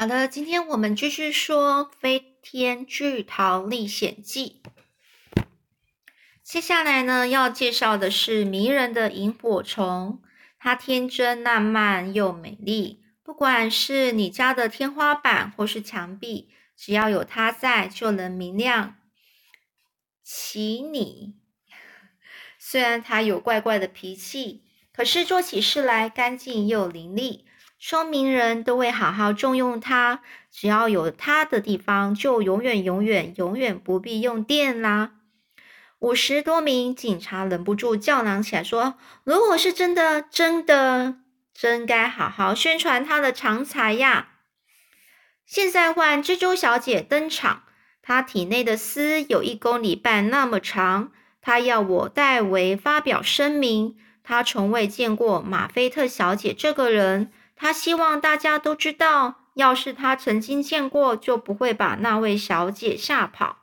好的，今天我们继续说《飞天巨桃历险记》。接下来呢，要介绍的是迷人的萤火虫，它天真烂漫又美丽。不管是你家的天花板或是墙壁，只要有它在，就能明亮起你。虽然它有怪怪的脾气，可是做起事来干净又伶俐。聪明人都会好好重用它，只要有它的地方，就永远、永远、永远不必用电啦。五十多名警察忍不住叫嚷起来，说：“如果是真的，真的，真该好好宣传他的长才呀！”现在换蜘蛛小姐登场，她体内的丝有一公里半那么长。她要我代为发表声明，他从未见过马菲特小姐这个人。他希望大家都知道，要是他曾经见过，就不会把那位小姐吓跑。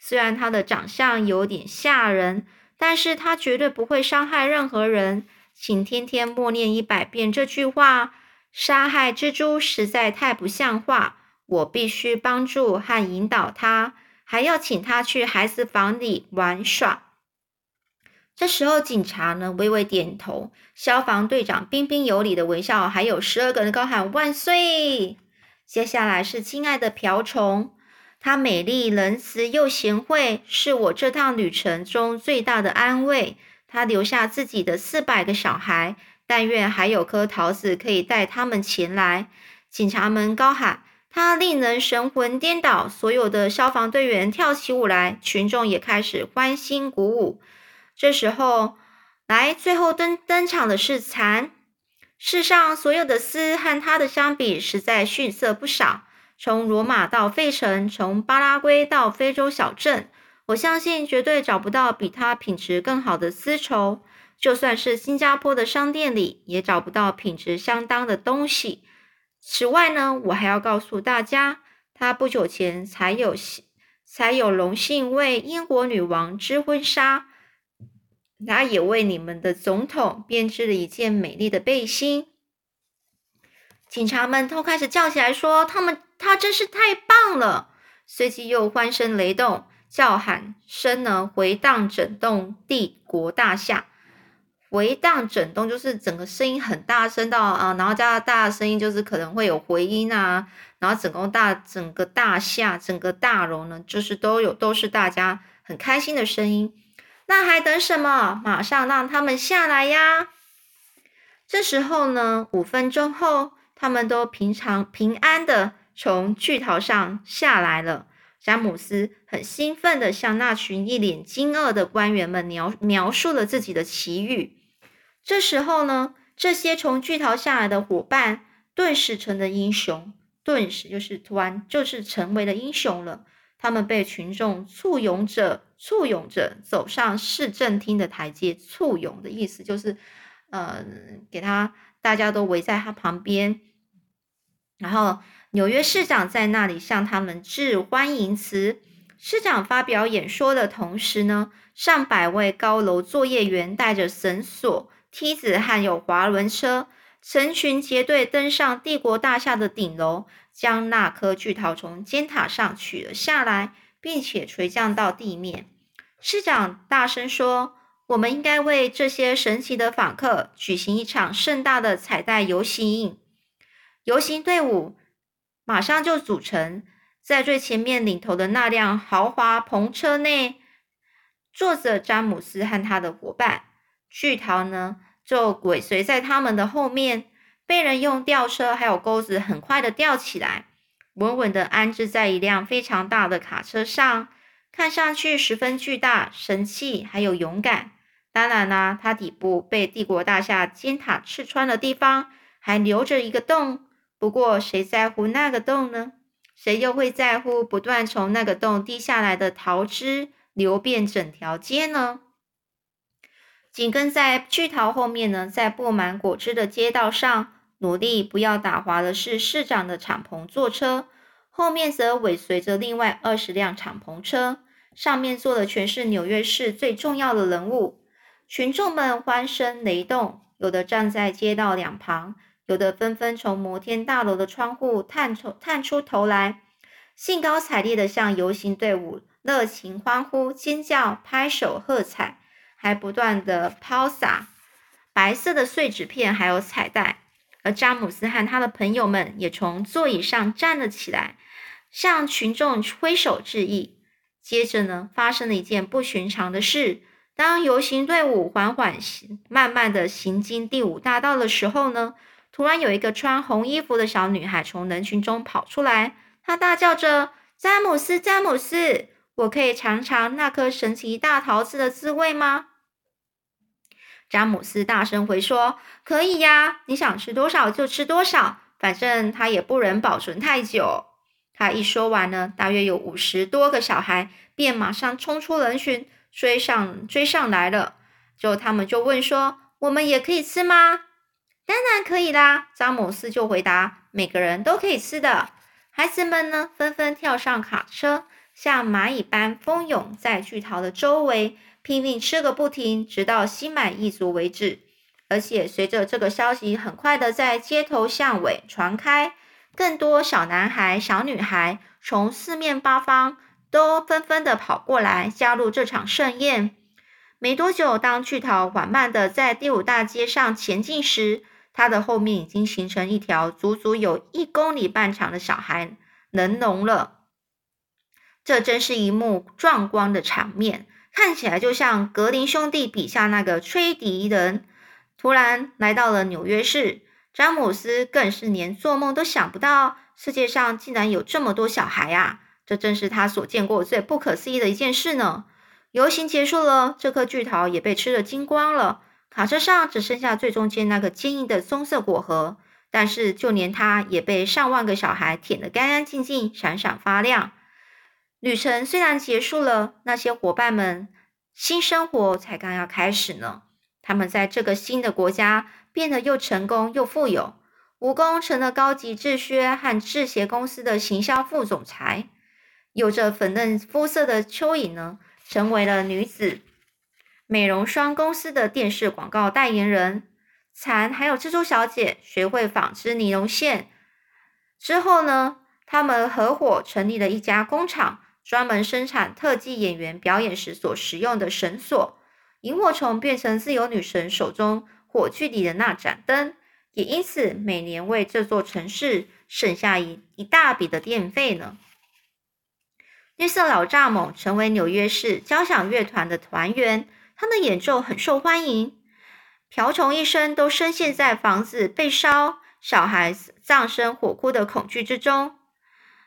虽然他的长相有点吓人，但是他绝对不会伤害任何人。请天天默念一百遍这句话。杀害蜘蛛实在太不像话，我必须帮助和引导他，还要请他去孩子房里玩耍。这时候，警察呢微微点头，消防队长彬彬有礼的微笑，还有十二个人高喊万岁。接下来是亲爱的瓢虫。她美丽、仁慈又贤惠，是我这趟旅程中最大的安慰。她留下自己的四百个小孩，但愿还有颗桃子可以带他们前来。警察们高喊：“她令人神魂颠倒！”所有的消防队员跳起舞来，群众也开始欢欣鼓舞。这时候，来最后登登场的是蚕。世上所有的丝和它的相比，实在逊色不少。从罗马到费城，从巴拉圭到非洲小镇，我相信绝对找不到比它品质更好的丝绸。就算是新加坡的商店里，也找不到品质相当的东西。此外呢，我还要告诉大家，他不久前才有幸才有荣幸为英国女王织婚纱，他也为你们的总统编织了一件美丽的背心。警察们都开始叫起来，说他们。他真是太棒了！随即又欢声雷动，叫喊声呢回荡整栋帝国大厦。回荡整栋就是整个声音很大声到啊，然后加大的声音就是可能会有回音啊，然后整个大整个大厦整个大楼呢，就是都有都是大家很开心的声音。那还等什么？马上让他们下来呀！这时候呢，五分钟后，他们都平常平安的。从巨桃上下来了，詹姆斯很兴奋的向那群一脸惊愕的官员们描描述了自己的奇遇。这时候呢，这些从巨桃下来的伙伴顿时成了英雄，顿时就是突然就是成为了英雄了。他们被群众簇拥着、簇拥着走上市政厅的台阶。簇拥的意思就是，呃，给他大家都围在他旁边，然后。纽约市长在那里向他们致欢迎词。市长发表演说的同时呢，上百位高楼作业员带着绳索、梯子和有滑轮车，成群结队登上帝国大厦的顶楼，将那颗巨桃从尖塔上取了下来，并且垂降到地面。市长大声说：“我们应该为这些神奇的访客举行一场盛大的彩带游行。游行队伍。”马上就组成，在最前面领头的那辆豪华篷车内，坐着詹姆斯和他的伙伴。巨桃呢，就尾随在他们的后面，被人用吊车还有钩子很快的吊起来，稳稳的安置在一辆非常大的卡车上，看上去十分巨大、神气还有勇敢。当然啦，它底部被帝国大厦尖塔刺穿的地方，还留着一个洞。不过，谁在乎那个洞呢？谁又会在乎不断从那个洞滴下来的桃汁流遍整条街呢？紧跟在巨桃后面呢，在布满果汁的街道上，努力不要打滑的是市长的敞篷坐车，后面则尾随着另外二十辆敞篷车，上面坐的全是纽约市最重要的人物。群众们欢声雷动，有的站在街道两旁。有的纷纷从摩天大楼的窗户探出探出头来，兴高采烈地向游行队伍热情欢呼、尖叫、拍手喝彩，还不断地抛洒白色的碎纸片，还有彩带。而詹姆斯和他的朋友们也从座椅上站了起来，向群众挥手致意。接着呢，发生了一件不寻常的事。当游行队伍缓缓行、慢慢的行经第五大道的时候呢，突然有一个穿红衣服的小女孩从人群中跑出来，她大叫着：“詹姆斯，詹姆斯，我可以尝尝那颗神奇大桃子的滋味吗？”詹姆斯大声回说：“可以呀，你想吃多少就吃多少，反正它也不能保存太久。”他一说完呢，大约有五十多个小孩便马上冲出人群，追上追上来了。就他们就问说：“我们也可以吃吗？”“当然可以啦！”詹姆斯就回答：“每个人都可以吃的。”孩子们呢，纷纷跳上卡车，像蚂蚁般蜂拥在巨桃的周围。拼命吃个不停，直到心满意足为止。而且随着这个消息很快的在街头巷尾传开，更多小男孩、小女孩从四面八方都纷纷的跑过来加入这场盛宴。没多久，当巨桃缓慢的在第五大街上前进时，它的后面已经形成一条足足有一公里半长的小孩人龙了。这真是一幕壮观的场面。看起来就像格林兄弟笔下那个吹笛人突然来到了纽约市。詹姆斯更是连做梦都想不到，世界上竟然有这么多小孩啊！这正是他所见过最不可思议的一件事呢。游行结束了，这颗巨桃也被吃得精光了。卡车上只剩下最中间那个坚硬的棕色果核，但是就连它也被上万个小孩舔得干干净净、闪闪发亮。旅程虽然结束了，那些伙伴们新生活才刚要开始呢。他们在这个新的国家变得又成功又富有。蜈蚣成了高级制靴和制鞋公司的行销副总裁，有着粉嫩肤色的蚯蚓呢，成为了女子美容霜公司的电视广告代言人。蚕还有蜘蛛小姐学会纺织尼龙线之后呢，他们合伙成立了一家工厂。专门生产特技演员表演时所使用的绳索，萤火虫变成自由女神手中火炬里的那盏灯，也因此每年为这座城市省下一一大笔的电费呢。绿色老蚱蜢成为纽约市交响乐团的团员，他的演奏很受欢迎。瓢虫一生都深陷在房子被烧、小孩葬身火窟的恐惧之中。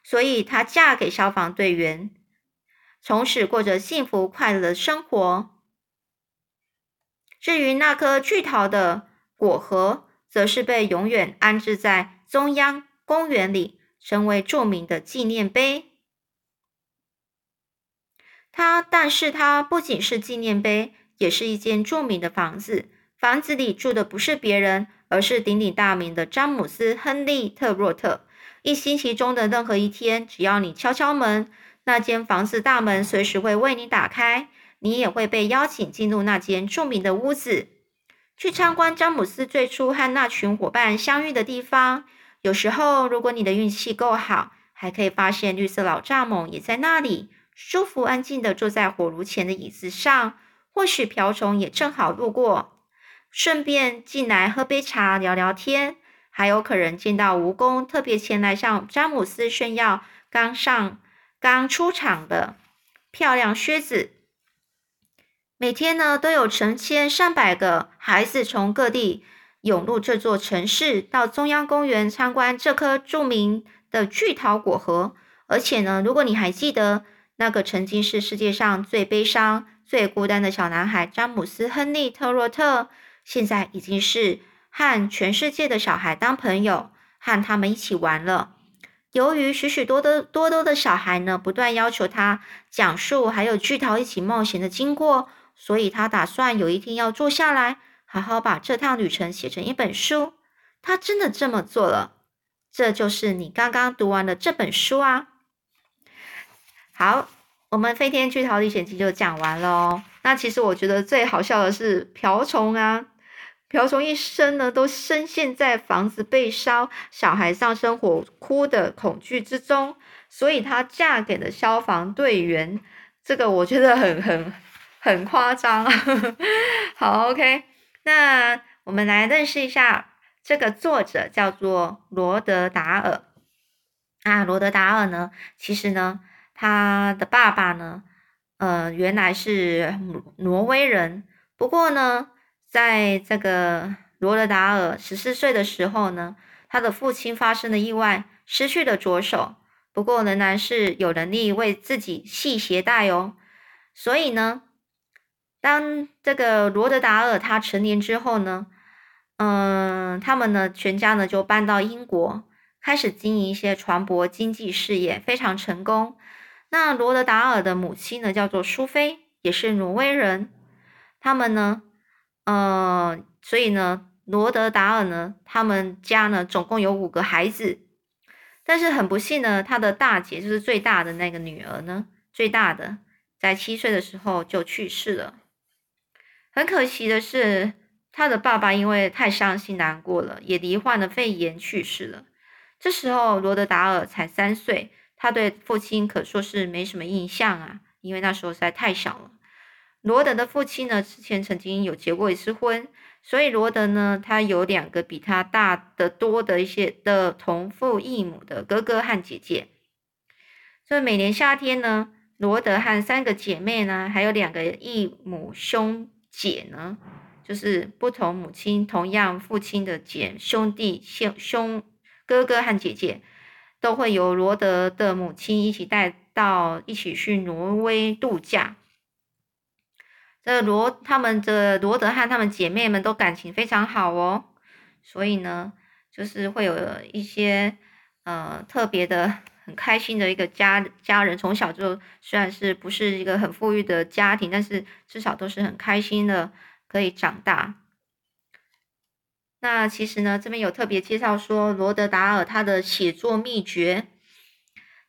所以，她嫁给消防队员，从此过着幸福快乐的生活。至于那颗巨桃的果核，则是被永远安置在中央公园里，成为著名的纪念碑。它，但是它不仅是纪念碑，也是一间著名的房子。房子里住的不是别人，而是鼎鼎大名的詹姆斯·亨利·特洛特。一星期中的任何一天，只要你敲敲门，那间房子大门随时会为你打开，你也会被邀请进入那间著名的屋子，去参观詹姆斯最初和那群伙伴相遇的地方。有时候，如果你的运气够好，还可以发现绿色老蚱蜢也在那里，舒服安静地坐在火炉前的椅子上。或许瓢虫也正好路过，顺便进来喝杯茶，聊聊天。还有可能见到蜈蚣特别前来向詹姆斯炫耀刚上、刚出厂的漂亮靴子。每天呢，都有成千上百个孩子从各地涌入这座城市，到中央公园参观这颗著名的巨桃果核。而且呢，如果你还记得那个曾经是世界上最悲伤、最孤单的小男孩詹姆斯·亨利·特洛特，现在已经是。和全世界的小孩当朋友，和他们一起玩了。由于许许多多多多的小孩呢，不断要求他讲述还有巨桃一起冒险的经过，所以他打算有一天要坐下来，好好把这趟旅程写成一本书。他真的这么做了。这就是你刚刚读完的这本书啊。好，我们《飞天巨桃历险记》就讲完了哦。那其实我觉得最好笑的是瓢虫啊。瓢虫一生呢，都深陷在房子被烧、小孩上生火哭的恐惧之中，所以她嫁给了消防队员。这个我觉得很很很夸张。好，OK，那我们来认识一下这个作者，叫做罗德达尔。啊，罗德达尔呢，其实呢，他的爸爸呢，呃，原来是挪威人，不过呢。在这个罗德达尔十四岁的时候呢，他的父亲发生了意外，失去了左手，不过仍然是有能力为自己系鞋带哦。所以呢，当这个罗德达尔他成年之后呢，嗯，他们呢全家呢就搬到英国，开始经营一些船舶经济事业，非常成功。那罗德达尔的母亲呢叫做苏菲，也是挪威人，他们呢。呃，所以呢，罗德达尔呢，他们家呢总共有五个孩子，但是很不幸呢，他的大姐就是最大的那个女儿呢，最大的在七岁的时候就去世了。很可惜的是，他的爸爸因为太伤心难过了，也罹患了肺炎去世了。这时候罗德达尔才三岁，他对父亲可说是没什么印象啊，因为那时候实在太小了。罗德的父亲呢，之前曾经有结过一次婚，所以罗德呢，他有两个比他大的多的一些的同父异母的哥哥和姐姐。所以每年夏天呢，罗德和三个姐妹呢，还有两个异母兄姐呢，就是不同母亲同样父亲的姐兄弟兄兄哥哥和姐姐，都会由罗德的母亲一起带到一起去挪威度假。这罗他们的罗德和他们姐妹们都感情非常好哦，所以呢，就是会有一些呃特别的很开心的一个家家人，从小就虽然是不是一个很富裕的家庭，但是至少都是很开心的可以长大。那其实呢，这边有特别介绍说罗德达尔他的写作秘诀。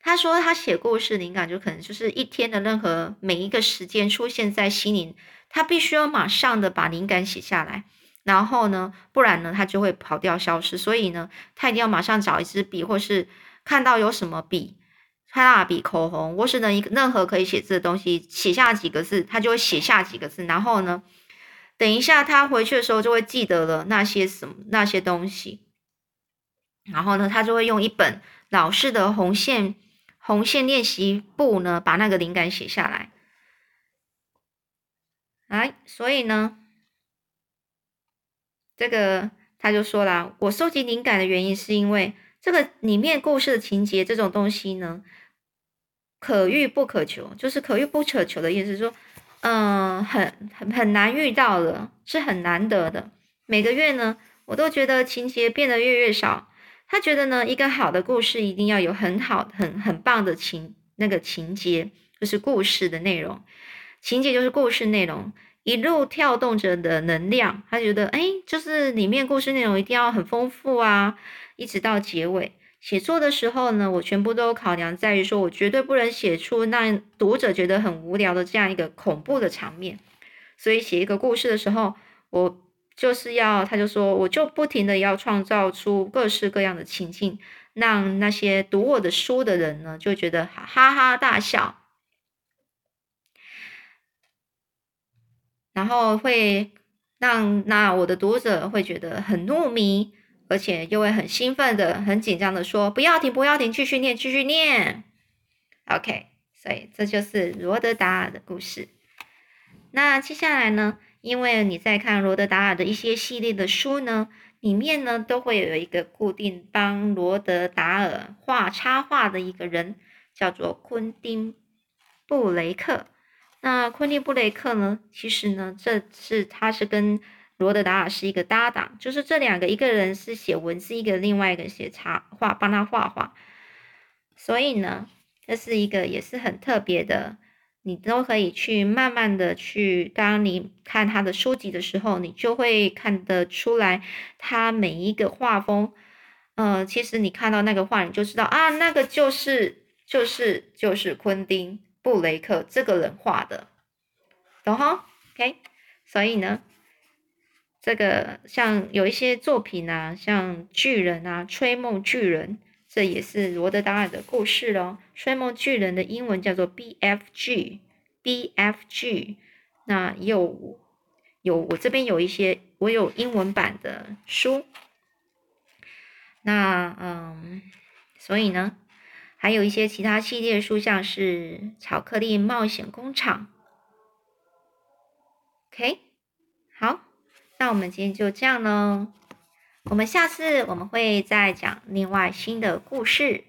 他说，他写故事灵感就可能就是一天的任何每一个时间出现在心里，他必须要马上的把灵感写下来，然后呢，不然呢，他就会跑掉消失。所以呢，他一定要马上找一支笔，或是看到有什么笔、蜡笔、口红，或是呢一任何可以写字的东西，写下几个字，他就会写下几个字。然后呢，等一下他回去的时候就会记得了那些什么那些东西。然后呢，他就会用一本老式的红线。红线练习簿呢，把那个灵感写下来。哎，所以呢，这个他就说了，我收集灵感的原因是因为这个里面故事的情节这种东西呢，可遇不可求，就是可遇不可求的意思，说，嗯，很很很难遇到的，是很难得的。每个月呢，我都觉得情节变得越越少。他觉得呢，一个好的故事一定要有很好、很很棒的情那个情节，就是故事的内容。情节就是故事内容，一路跳动着的能量。他觉得，哎，就是里面故事内容一定要很丰富啊，一直到结尾。写作的时候呢，我全部都考量在于说，我绝对不能写出让读者觉得很无聊的这样一个恐怖的场面。所以写一个故事的时候，我。就是要，他就说，我就不停的要创造出各式各样的情境，让那些读我的书的人呢，就觉得哈哈大笑，然后会让那我的读者会觉得很入迷，而且又会很兴奋的、很紧张的说，不要停，不要停，继续念，继续念。OK，所以这就是罗德达尔的故事。那接下来呢？因为你在看罗德达尔的一些系列的书呢，里面呢都会有一个固定帮罗德达尔画插画的一个人，叫做昆汀布雷克。那昆汀布雷克呢，其实呢，这是他是跟罗德达尔是一个搭档，就是这两个一个人是写文字，一个另外一个写插画，帮他画画。所以呢，这是一个也是很特别的。你都可以去慢慢的去，当你看他的书籍的时候，你就会看得出来，他每一个画风，呃，其实你看到那个画，你就知道啊，那个就是就是就是昆汀布雷克这个人画的，懂哈？OK，所以呢，这个像有一些作品啊，像巨人啊，吹梦巨人，这也是罗德达尔的故事咯。吹梦巨人的英文叫做 BFG，BFG。那有有我这边有一些，我有英文版的书。那嗯，所以呢，还有一些其他系列书，像是《巧克力冒险工厂》。OK，好，那我们今天就这样喽。我们下次我们会再讲另外新的故事。